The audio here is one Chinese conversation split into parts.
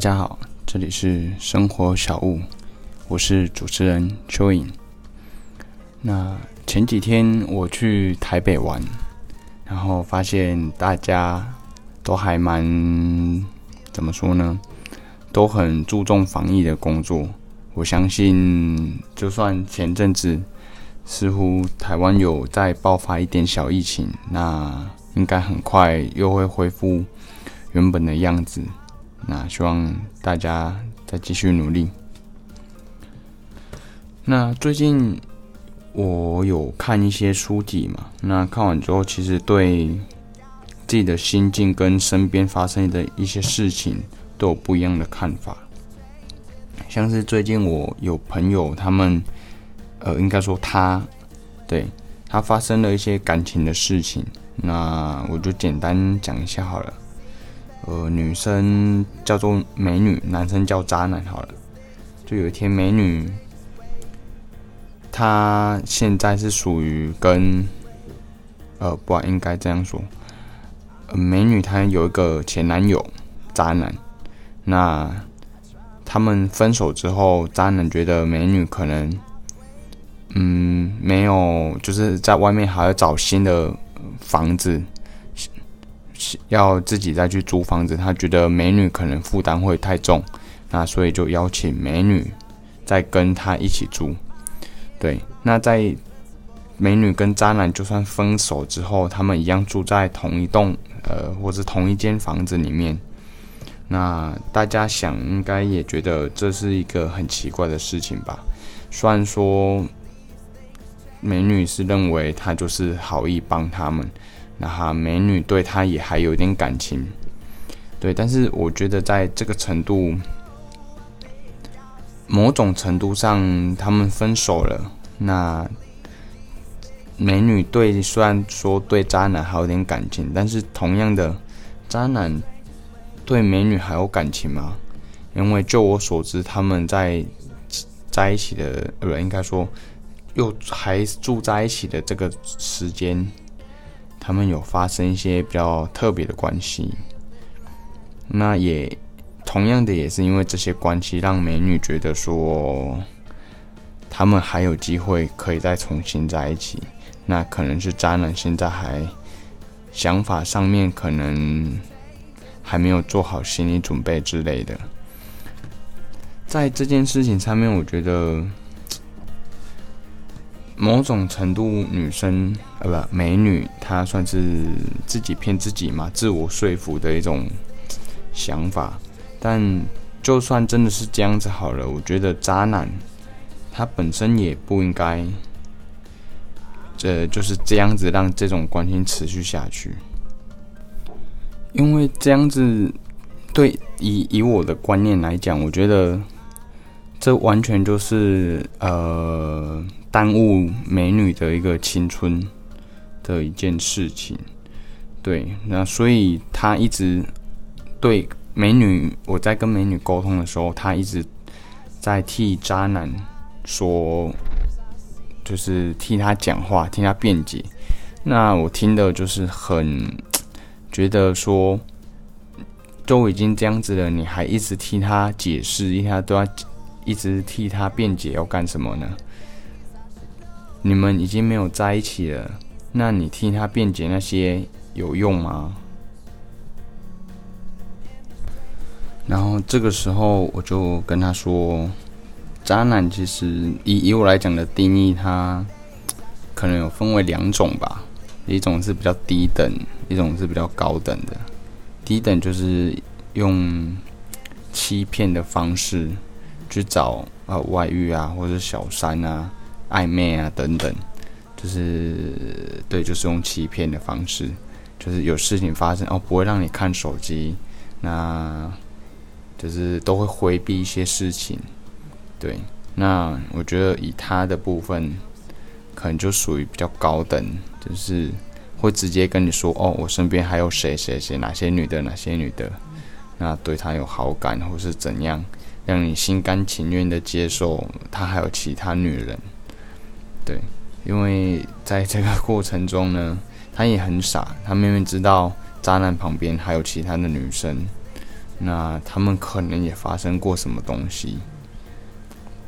家好，这里是生活小物，我是主持人蚯蚓。那前几天我去台北玩，然后发现大家都还蛮怎么说呢？都很注重防疫的工作。我相信，就算前阵子似乎台湾有在爆发一点小疫情，那应该很快又会恢复原本的样子。那希望大家再继续努力。那最近我有看一些书籍嘛？那看完之后，其实对自己的心境跟身边发生的一些事情都有不一样的看法。像是最近我有朋友，他们呃，应该说他对他发生了一些感情的事情，那我就简单讲一下好了。呃，女生叫做美女，男生叫渣男。好了，就有一天，美女她现在是属于跟呃，不应该这样说。美女她有一个前男友，渣男。那他们分手之后，渣男觉得美女可能嗯没有，就是在外面还要找新的房子。要自己再去租房子，他觉得美女可能负担会太重，那所以就邀请美女再跟他一起住。对，那在美女跟渣男就算分手之后，他们一样住在同一栋呃，或者同一间房子里面。那大家想应该也觉得这是一个很奇怪的事情吧？虽然说美女是认为他就是好意帮他们。那哈，美女对他也还有点感情，对，但是我觉得在这个程度，某种程度上，他们分手了。那美女对虽然说对渣男还有点感情，但是同样的，渣男对美女还有感情吗？因为就我所知，他们在在一起的，呃，应该说又还住在一起的这个时间。他们有发生一些比较特别的关系，那也同样的也是因为这些关系，让美女觉得说他们还有机会可以再重新在一起。那可能是渣男现在还想法上面可能还没有做好心理准备之类的。在这件事情上面，我觉得。某种程度，女生呃不，美女她算是自己骗自己嘛，自我说服的一种想法。但就算真的是这样子好了，我觉得渣男他本身也不应该，这就是这样子让这种关系持续下去。因为这样子，对以以我的观念来讲，我觉得这完全就是呃。耽误美女的一个青春的一件事情，对，那所以他一直对美女，我在跟美女沟通的时候，他一直在替渣男说，就是替他讲话，替他辩解。那我听的就是很觉得说，都已经这样子了，你还一直替他解释，一下都要一直替他辩解，要干什么呢？你们已经没有在一起了，那你替他辩解那些有用吗？然后这个时候我就跟他说，渣男其实以以我来讲的定义，他可能有分为两种吧，一种是比较低等，一种是比较高等的。低等就是用欺骗的方式去找呃外遇啊，或者小三啊。暧昧啊，等等，就是对，就是用欺骗的方式，就是有事情发生哦，不会让你看手机，那就是都会回避一些事情，对。那我觉得以他的部分，可能就属于比较高等，就是会直接跟你说哦，我身边还有谁谁谁，哪些女的，哪些女的，那对他有好感或是怎样，让你心甘情愿的接受他还有其他女人。对，因为在这个过程中呢，他也很傻，他明明知道渣男旁边还有其他的女生，那他们可能也发生过什么东西，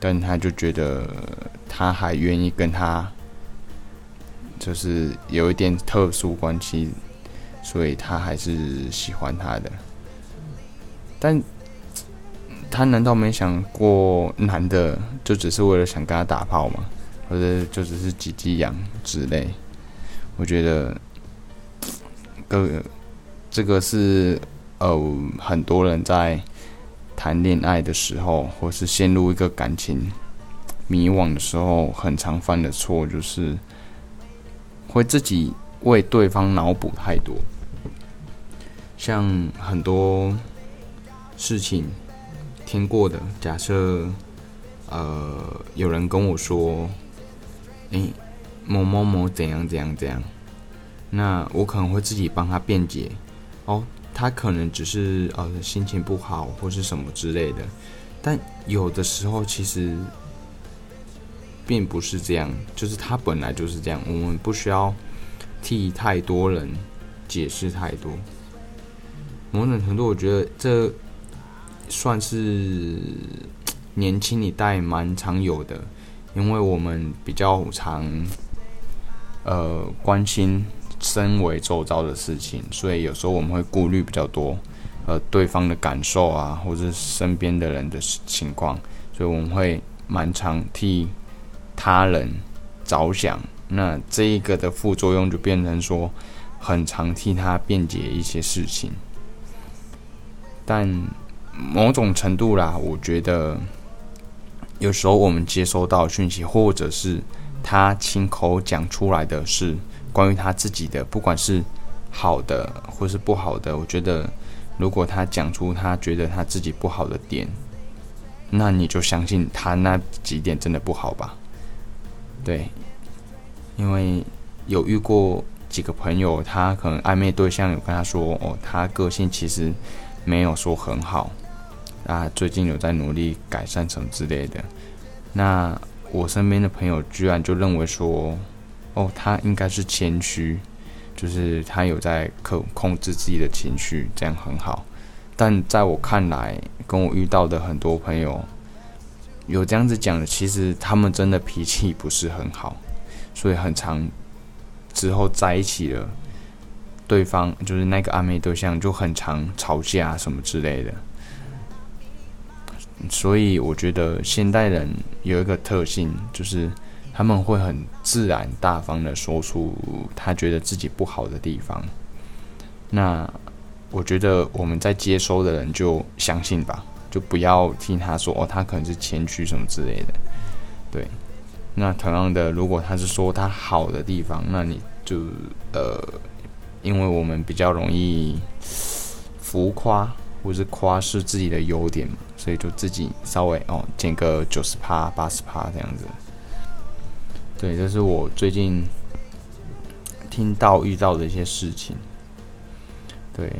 但他就觉得他还愿意跟他，就是有一点特殊关系，所以他还是喜欢他的。但他难道没想过男的就只是为了想跟他打炮吗？或者就只是挤挤痒之类？我觉得，个这个是。呃，很多人在谈恋爱的时候，或是陷入一个感情迷惘的时候，很常犯的错就是会自己为对方脑补太多。像很多事情听过的，假设呃有人跟我说，诶，某某某怎样怎样怎样，那我可能会自己帮他辩解，哦。他可能只是呃心情不好或是什么之类的，但有的时候其实并不是这样，就是他本来就是这样，我们不需要替太多人解释太多。某种程度，我觉得这算是年轻一代蛮常有的，因为我们比较常呃关心。身为周遭的事情，所以有时候我们会顾虑比较多，呃，对方的感受啊，或者身边的人的情况，所以我们会蛮常替他人着想。那这一个的副作用就变成说，很常替他辩解一些事情。但某种程度啦，我觉得有时候我们接收到讯息，或者是他亲口讲出来的是。关于他自己的，不管是好的或是不好的，我觉得如果他讲出他觉得他自己不好的点，那你就相信他那几点真的不好吧？对，因为有遇过几个朋友，他可能暧昧对象有跟他说，哦，他个性其实没有说很好，啊，最近有在努力改善什么之类的。那我身边的朋友居然就认为说。哦，他应该是谦虚，就是他有在控控制自己的情绪，这样很好。但在我看来，跟我遇到的很多朋友有这样子讲的，其实他们真的脾气不是很好，所以很长之后在一起了，对方就是那个暧昧对象就很常吵架什么之类的。所以我觉得现代人有一个特性就是。他们会很自然大方的说出他觉得自己不好的地方，那我觉得我们在接收的人就相信吧，就不要听他说哦，他可能是谦虚什么之类的。对，那同样的，如果他是说他好的地方，那你就呃，因为我们比较容易浮夸或是夸是自己的优点嘛，所以就自己稍微哦减个九十趴八十趴这样子。对，这是我最近听到遇到的一些事情。对，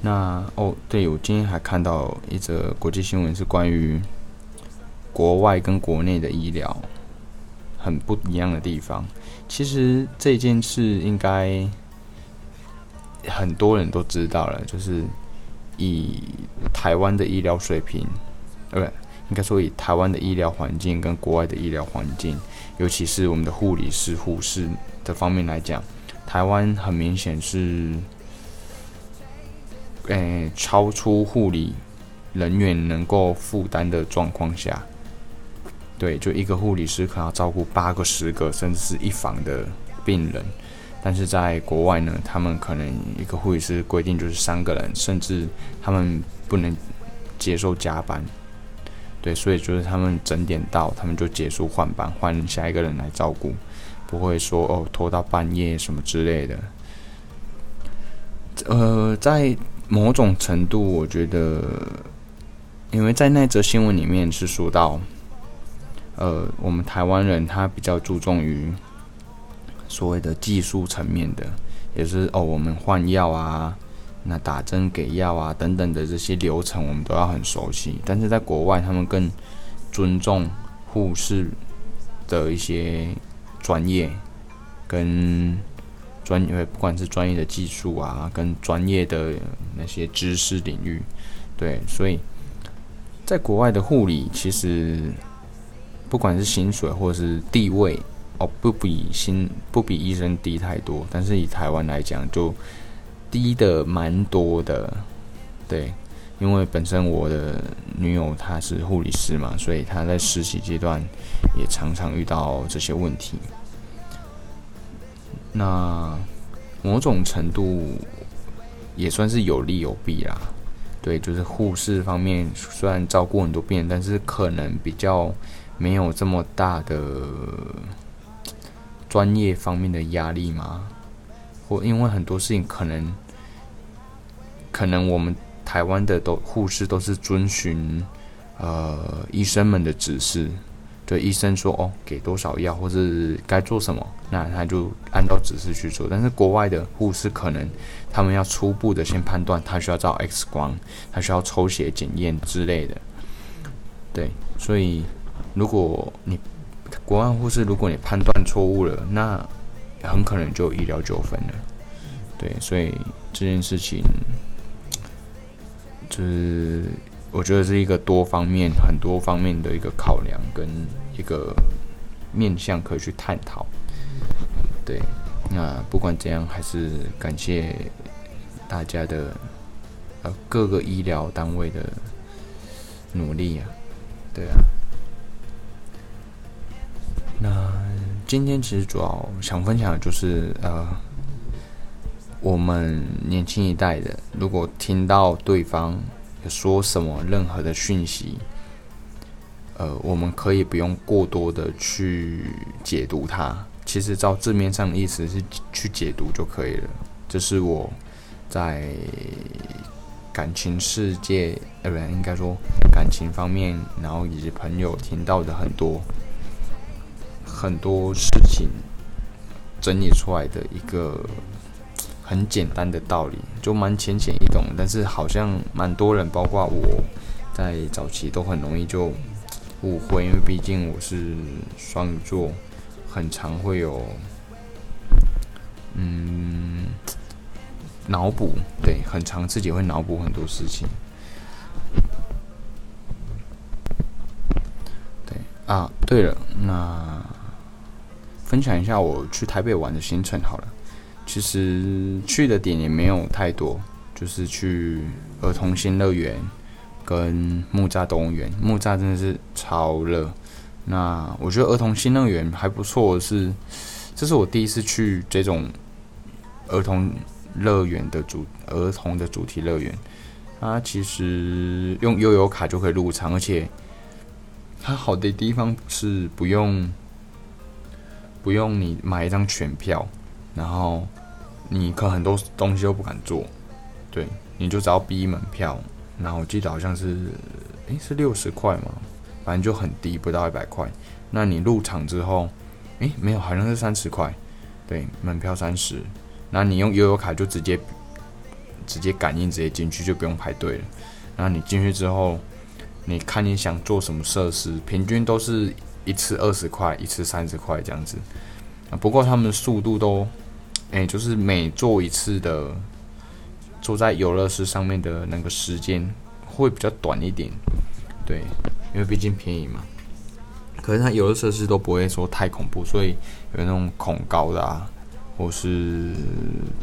那哦，对我今天还看到一则国际新闻，是关于国外跟国内的医疗很不一样的地方。其实这件事应该很多人都知道了，就是以台湾的医疗水平，呃，不。应该说，以台湾的医疗环境跟国外的医疗环境，尤其是我们的护理师、护士的方面来讲，台湾很明显是，诶，超出护理人员能够负担的状况下，对，就一个护理师可能要照顾八个、十个，甚至是一房的病人，但是在国外呢，他们可能一个护理师规定就是三个人，甚至他们不能接受加班。对，所以就是他们整点到，他们就结束换班，换下一个人来照顾，不会说哦拖到半夜什么之类的。呃，在某种程度，我觉得，因为在那则新闻里面是说到，呃，我们台湾人他比较注重于所谓的技术层面的，也是哦，我们换药啊。那打针、给药啊等等的这些流程，我们都要很熟悉。但是在国外，他们更尊重护士的一些专业跟专业，不管是专业的技术啊，跟专业的那些知识领域，对，所以在国外的护理其实不管是薪水或者是地位哦，不比薪不比医生低太多，但是以台湾来讲就低的蛮多的，对。因为本身我的女友她是护理师嘛，所以她在实习阶段也常常遇到这些问题。那某种程度也算是有利有弊啦。对，就是护士方面虽然照顾很多病人，但是可能比较没有这么大的专业方面的压力吗。或因为很多事情可能可能我们。台湾的都护士都是遵循呃医生们的指示，对医生说哦给多少药或者该做什么，那他就按照指示去做。但是国外的护士可能他们要初步的先判断，他需要照 X 光，他需要抽血检验之类的。对，所以如果你国外护士如果你判断错误了，那很可能就有医疗纠纷了。对，所以这件事情。就是我觉得是一个多方面、很多方面的一个考量跟一个面向可以去探讨。对，那不管怎样，还是感谢大家的呃各个医疗单位的努力啊。对啊，那今天其实主要想分享的就是呃。我们年轻一代的，如果听到对方说什么任何的讯息，呃，我们可以不用过多的去解读它。其实照字面上的意思是去解读就可以了。这是我在感情世界，呃，不，应该说感情方面，然后以及朋友听到的很多很多事情整理出来的一个。很简单的道理，就蛮浅显易懂，但是好像蛮多人，包括我在早期都很容易就误会，因为毕竟我是双鱼座，很常会有嗯脑补，对，很常自己会脑补很多事情。对啊，对了，那分享一下我去台北玩的行程好了。其实去的点也没有太多，就是去儿童新乐园跟木栅动物园。木栅真的是超热。那我觉得儿童新乐园还不错，是这是我第一次去这种儿童乐园的主儿童的主题乐园。它其实用悠游卡就可以入场，而且它好的地方是不用不用你买一张全票。然后你可很多东西都不敢做，对，你就只要逼门票。然后我记得好像是，诶，是六十块嘛，反正就很低，不到一百块。那你入场之后，诶，没有，好像是三十块，对，门票三十。那你用悠游卡就直接直接感应，直接进去就不用排队了。然后你进去之后，你看你想做什么设施，平均都是一次二十块，一次三十块这样子。不过他们的速度都，哎，就是每做一次的坐在游乐室上面的那个时间会比较短一点，对，因为毕竟便宜嘛。可是它游乐设施都不会说太恐怖，所以有那种恐高的啊，或是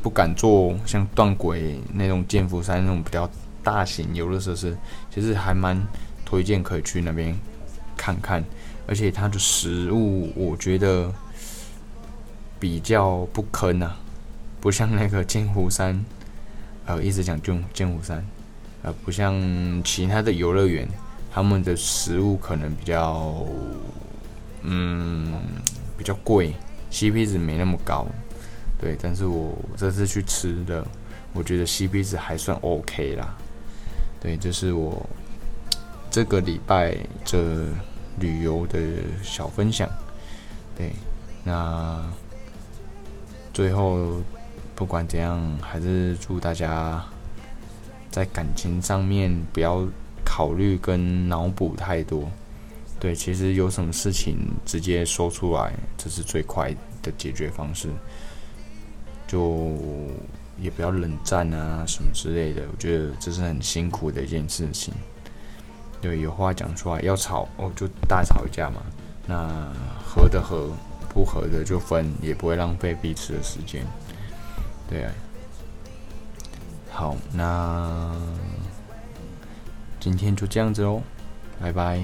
不敢坐像断轨那种剑福山那种比较大型游乐设施，其实还蛮推荐可以去那边看看。而且它的食物，我觉得。比较不坑啊，不像那个剑湖山，呃，一直讲剑剑湖山，呃，不像其他的游乐园，他们的食物可能比较，嗯，比较贵，CP 值没那么高，对。但是我这次去吃的，我觉得 CP 值还算 OK 啦，对，这是我这个礼拜这旅游的小分享，对，那。最后，不管怎样，还是祝大家在感情上面不要考虑跟脑补太多。对，其实有什么事情直接说出来，这是最快的解决方式。就也不要冷战啊什么之类的。我觉得这是很辛苦的一件事情。对，有话讲出来，要吵哦就大吵一架嘛。那合的合，不合的就分，也不会浪费彼此的时间。对。好，那今天就这样子哦，拜拜。